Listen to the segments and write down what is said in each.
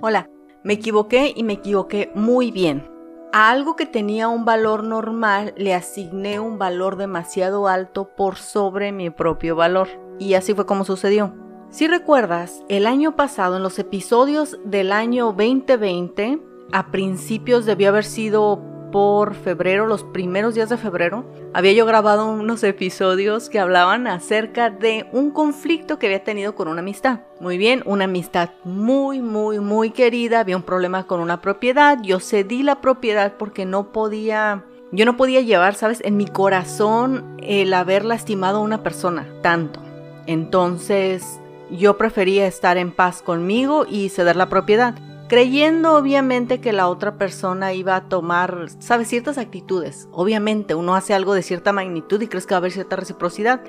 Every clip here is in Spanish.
Hola, me equivoqué y me equivoqué muy bien. A algo que tenía un valor normal le asigné un valor demasiado alto por sobre mi propio valor. Y así fue como sucedió. Si recuerdas, el año pasado, en los episodios del año 2020, a principios debió haber sido por febrero, los primeros días de febrero, había yo grabado unos episodios que hablaban acerca de un conflicto que había tenido con una amistad. Muy bien, una amistad muy, muy, muy querida, había un problema con una propiedad, yo cedí la propiedad porque no podía, yo no podía llevar, sabes, en mi corazón el haber lastimado a una persona tanto. Entonces, yo prefería estar en paz conmigo y ceder la propiedad creyendo obviamente que la otra persona iba a tomar, sabes, ciertas actitudes. Obviamente uno hace algo de cierta magnitud y crees que va a haber cierta reciprocidad.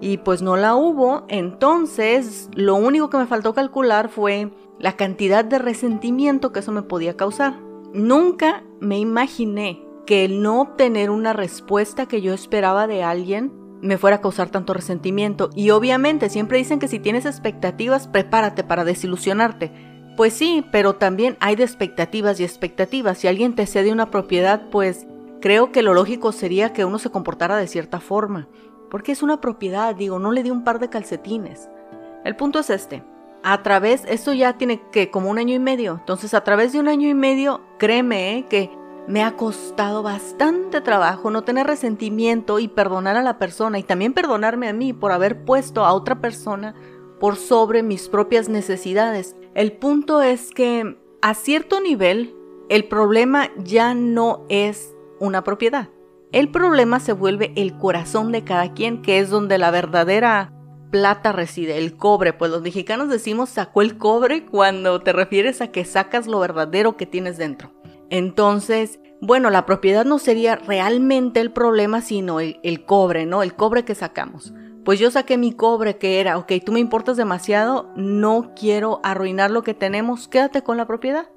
Y pues no la hubo, entonces lo único que me faltó calcular fue la cantidad de resentimiento que eso me podía causar. Nunca me imaginé que el no obtener una respuesta que yo esperaba de alguien me fuera a causar tanto resentimiento. Y obviamente siempre dicen que si tienes expectativas, prepárate para desilusionarte. Pues sí, pero también hay de expectativas y expectativas. Si alguien te cede una propiedad, pues creo que lo lógico sería que uno se comportara de cierta forma. Porque es una propiedad, digo, no le di un par de calcetines. El punto es este. A través, esto ya tiene que como un año y medio. Entonces, a través de un año y medio, créeme eh, que me ha costado bastante trabajo no tener resentimiento y perdonar a la persona y también perdonarme a mí por haber puesto a otra persona por sobre mis propias necesidades. El punto es que a cierto nivel el problema ya no es una propiedad. El problema se vuelve el corazón de cada quien, que es donde la verdadera plata reside, el cobre. Pues los mexicanos decimos sacó el cobre cuando te refieres a que sacas lo verdadero que tienes dentro. Entonces, bueno, la propiedad no sería realmente el problema, sino el, el cobre, ¿no? El cobre que sacamos pues yo saqué mi cobre que era, ok, tú me importas demasiado, no quiero arruinar lo que tenemos, quédate con la propiedad.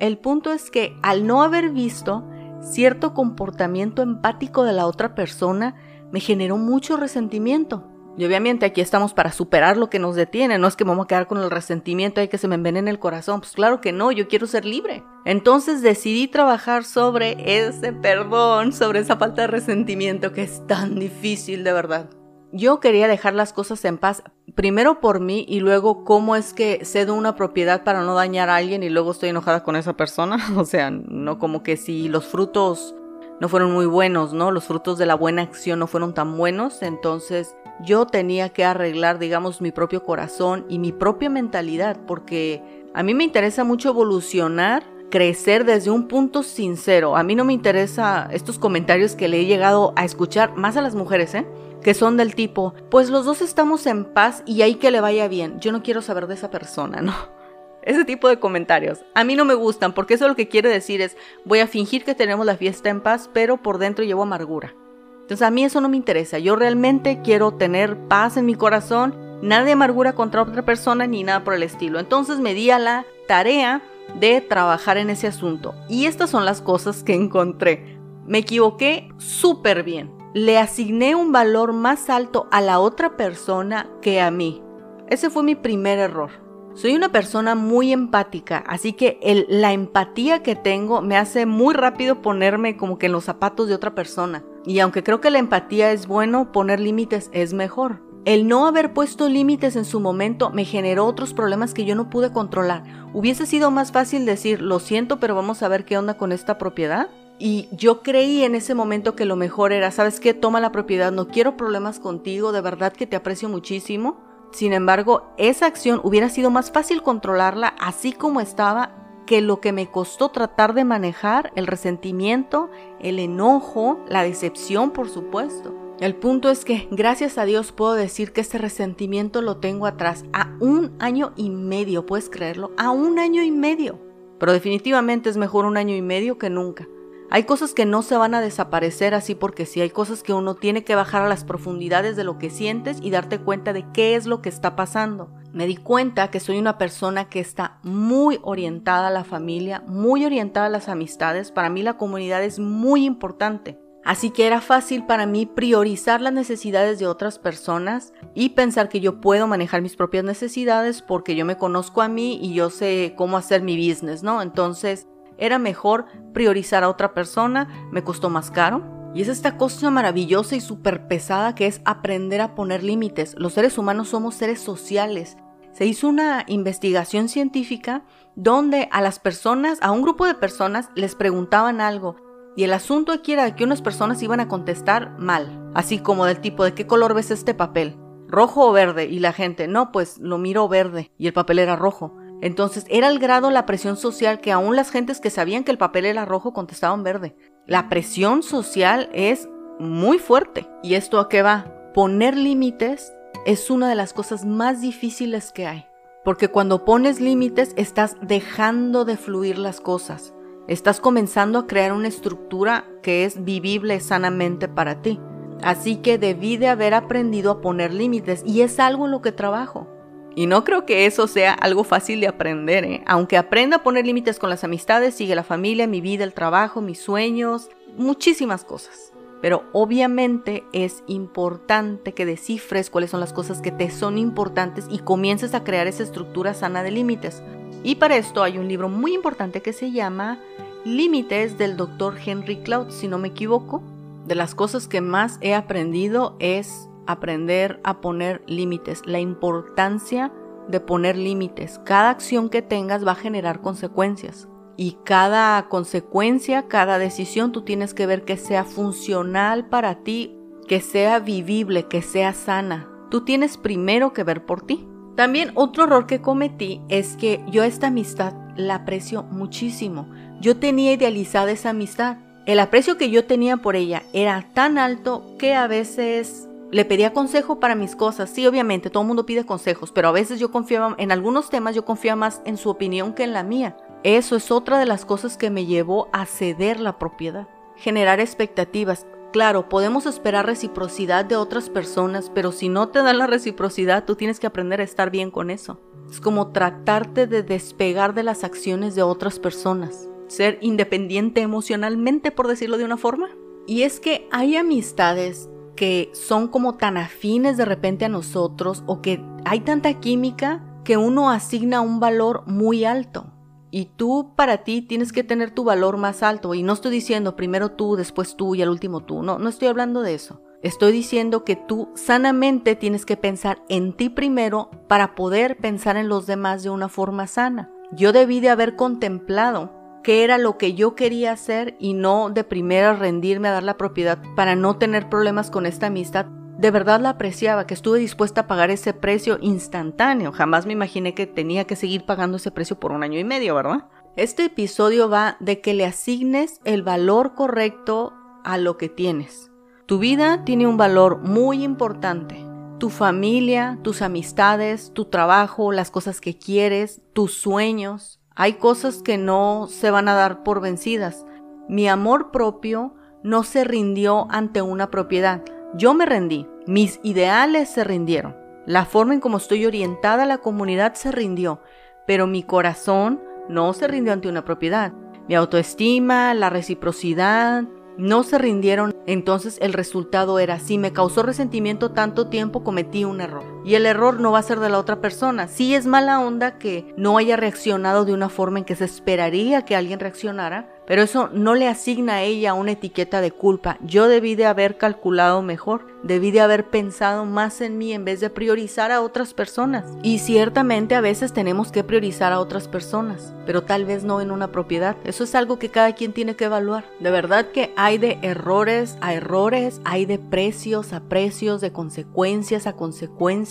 El punto es que al no haber visto cierto comportamiento empático de la otra persona, me generó mucho resentimiento. Y obviamente aquí estamos para superar lo que nos detiene, no es que me vamos a quedar con el resentimiento y que se me envenene el corazón, pues claro que no, yo quiero ser libre. Entonces decidí trabajar sobre ese perdón, sobre esa falta de resentimiento que es tan difícil de verdad. Yo quería dejar las cosas en paz, primero por mí y luego cómo es que cedo una propiedad para no dañar a alguien y luego estoy enojada con esa persona. O sea, no como que si los frutos no fueron muy buenos, ¿no? Los frutos de la buena acción no fueron tan buenos, entonces yo tenía que arreglar, digamos, mi propio corazón y mi propia mentalidad, porque a mí me interesa mucho evolucionar, crecer desde un punto sincero. A mí no me interesa estos comentarios que le he llegado a escuchar, más a las mujeres, ¿eh? Que son del tipo, pues los dos estamos en paz y ahí que le vaya bien. Yo no quiero saber de esa persona, ¿no? Ese tipo de comentarios. A mí no me gustan porque eso lo que quiere decir es, voy a fingir que tenemos la fiesta en paz, pero por dentro llevo amargura. Entonces a mí eso no me interesa. Yo realmente quiero tener paz en mi corazón, nada de amargura contra otra persona ni nada por el estilo. Entonces me di a la tarea de trabajar en ese asunto. Y estas son las cosas que encontré. Me equivoqué súper bien le asigné un valor más alto a la otra persona que a mí. Ese fue mi primer error. Soy una persona muy empática, así que la empatía que tengo me hace muy rápido ponerme como que en los zapatos de otra persona. Y aunque creo que la empatía es bueno, poner límites es mejor. El no haber puesto límites en su momento me generó otros problemas que yo no pude controlar. Hubiese sido más fácil decir, lo siento, pero vamos a ver qué onda con esta propiedad. Y yo creí en ese momento que lo mejor era, ¿sabes qué? Toma la propiedad, no quiero problemas contigo, de verdad que te aprecio muchísimo. Sin embargo, esa acción hubiera sido más fácil controlarla así como estaba que lo que me costó tratar de manejar el resentimiento, el enojo, la decepción, por supuesto. El punto es que gracias a Dios puedo decir que ese resentimiento lo tengo atrás a un año y medio, ¿puedes creerlo? A un año y medio. Pero definitivamente es mejor un año y medio que nunca. Hay cosas que no se van a desaparecer así porque sí, hay cosas que uno tiene que bajar a las profundidades de lo que sientes y darte cuenta de qué es lo que está pasando. Me di cuenta que soy una persona que está muy orientada a la familia, muy orientada a las amistades. Para mí la comunidad es muy importante. Así que era fácil para mí priorizar las necesidades de otras personas y pensar que yo puedo manejar mis propias necesidades porque yo me conozco a mí y yo sé cómo hacer mi business, ¿no? Entonces era mejor priorizar a otra persona, me costó más caro. Y es esta cosa maravillosa y súper pesada que es aprender a poner límites. Los seres humanos somos seres sociales. Se hizo una investigación científica donde a las personas, a un grupo de personas, les preguntaban algo y el asunto aquí era que unas personas iban a contestar mal, así como del tipo de qué color ves este papel, rojo o verde, y la gente, no, pues lo miro verde, y el papel era rojo. Entonces era el grado la presión social que aún las gentes que sabían que el papel era rojo contestaban verde. La presión social es muy fuerte. ¿Y esto a qué va? Poner límites es una de las cosas más difíciles que hay. Porque cuando pones límites estás dejando de fluir las cosas. Estás comenzando a crear una estructura que es vivible sanamente para ti. Así que debí de haber aprendido a poner límites y es algo en lo que trabajo. Y no creo que eso sea algo fácil de aprender, ¿eh? Aunque aprenda a poner límites con las amistades, sigue la familia, mi vida, el trabajo, mis sueños, muchísimas cosas. Pero obviamente es importante que descifres cuáles son las cosas que te son importantes y comiences a crear esa estructura sana de límites. Y para esto hay un libro muy importante que se llama Límites del doctor Henry Cloud, si no me equivoco. De las cosas que más he aprendido es aprender a poner límites, la importancia de poner límites. Cada acción que tengas va a generar consecuencias. Y cada consecuencia, cada decisión, tú tienes que ver que sea funcional para ti, que sea vivible, que sea sana. Tú tienes primero que ver por ti. También otro error que cometí es que yo esta amistad la aprecio muchísimo. Yo tenía idealizada esa amistad. El aprecio que yo tenía por ella era tan alto que a veces le pedía consejo para mis cosas. Sí, obviamente, todo el mundo pide consejos, pero a veces yo confiaba, en algunos temas yo confiaba más en su opinión que en la mía. Eso es otra de las cosas que me llevó a ceder la propiedad. Generar expectativas. Claro, podemos esperar reciprocidad de otras personas, pero si no te dan la reciprocidad, tú tienes que aprender a estar bien con eso. Es como tratarte de despegar de las acciones de otras personas. Ser independiente emocionalmente, por decirlo de una forma. Y es que hay amistades que son como tan afines de repente a nosotros o que hay tanta química que uno asigna un valor muy alto. Y tú para ti tienes que tener tu valor más alto. Y no estoy diciendo primero tú, después tú y al último tú. No, no estoy hablando de eso. Estoy diciendo que tú sanamente tienes que pensar en ti primero para poder pensar en los demás de una forma sana. Yo debí de haber contemplado qué era lo que yo quería hacer y no de primera rendirme a dar la propiedad para no tener problemas con esta amistad de verdad la apreciaba, que estuve dispuesta a pagar ese precio instantáneo. Jamás me imaginé que tenía que seguir pagando ese precio por un año y medio, ¿verdad? Este episodio va de que le asignes el valor correcto a lo que tienes. Tu vida tiene un valor muy importante. Tu familia, tus amistades, tu trabajo, las cosas que quieres, tus sueños. Hay cosas que no se van a dar por vencidas. Mi amor propio no se rindió ante una propiedad yo me rendí, mis ideales se rindieron, la forma en cómo estoy orientada a la comunidad se rindió, pero mi corazón no se rindió ante una propiedad. Mi autoestima, la reciprocidad, no se rindieron, entonces el resultado era, si me causó resentimiento tanto tiempo, cometí un error. Y el error no va a ser de la otra persona. Sí es mala onda que no haya reaccionado de una forma en que se esperaría que alguien reaccionara, pero eso no le asigna a ella una etiqueta de culpa. Yo debí de haber calculado mejor, debí de haber pensado más en mí en vez de priorizar a otras personas. Y ciertamente a veces tenemos que priorizar a otras personas, pero tal vez no en una propiedad. Eso es algo que cada quien tiene que evaluar. De verdad que hay de errores a errores, hay de precios a precios, de consecuencias a consecuencias.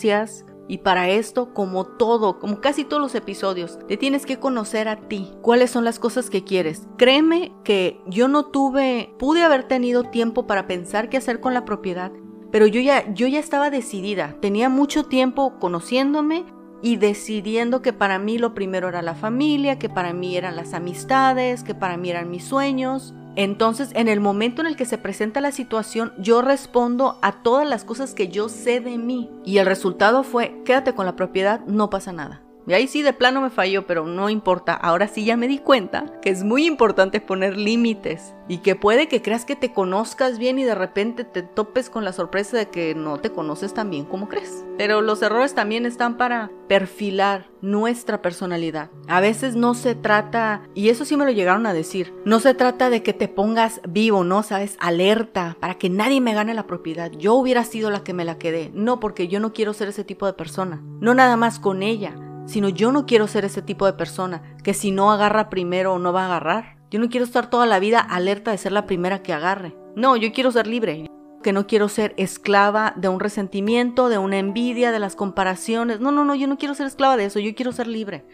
Y para esto, como todo, como casi todos los episodios, te tienes que conocer a ti, cuáles son las cosas que quieres. Créeme que yo no tuve, pude haber tenido tiempo para pensar qué hacer con la propiedad, pero yo ya, yo ya estaba decidida. Tenía mucho tiempo conociéndome y decidiendo que para mí lo primero era la familia, que para mí eran las amistades, que para mí eran mis sueños. Entonces, en el momento en el que se presenta la situación, yo respondo a todas las cosas que yo sé de mí. Y el resultado fue, quédate con la propiedad, no pasa nada. Y ahí sí de plano me falló, pero no importa. Ahora sí ya me di cuenta que es muy importante poner límites y que puede que creas que te conozcas bien y de repente te topes con la sorpresa de que no te conoces tan bien como crees. Pero los errores también están para perfilar nuestra personalidad. A veces no se trata, y eso sí me lo llegaron a decir, no se trata de que te pongas vivo, ¿no? Sabes, alerta, para que nadie me gane la propiedad. Yo hubiera sido la que me la quedé. No, porque yo no quiero ser ese tipo de persona. No nada más con ella, sino yo no quiero ser ese tipo de persona que si no agarra primero no va a agarrar. Yo no quiero estar toda la vida alerta de ser la primera que agarre. No, yo quiero ser libre. Que no quiero ser esclava de un resentimiento, de una envidia, de las comparaciones. No, no, no, yo no quiero ser esclava de eso, yo quiero ser libre.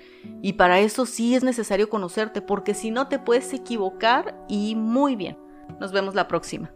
Y para eso sí es necesario conocerte, porque si no te puedes equivocar y muy bien. Nos vemos la próxima.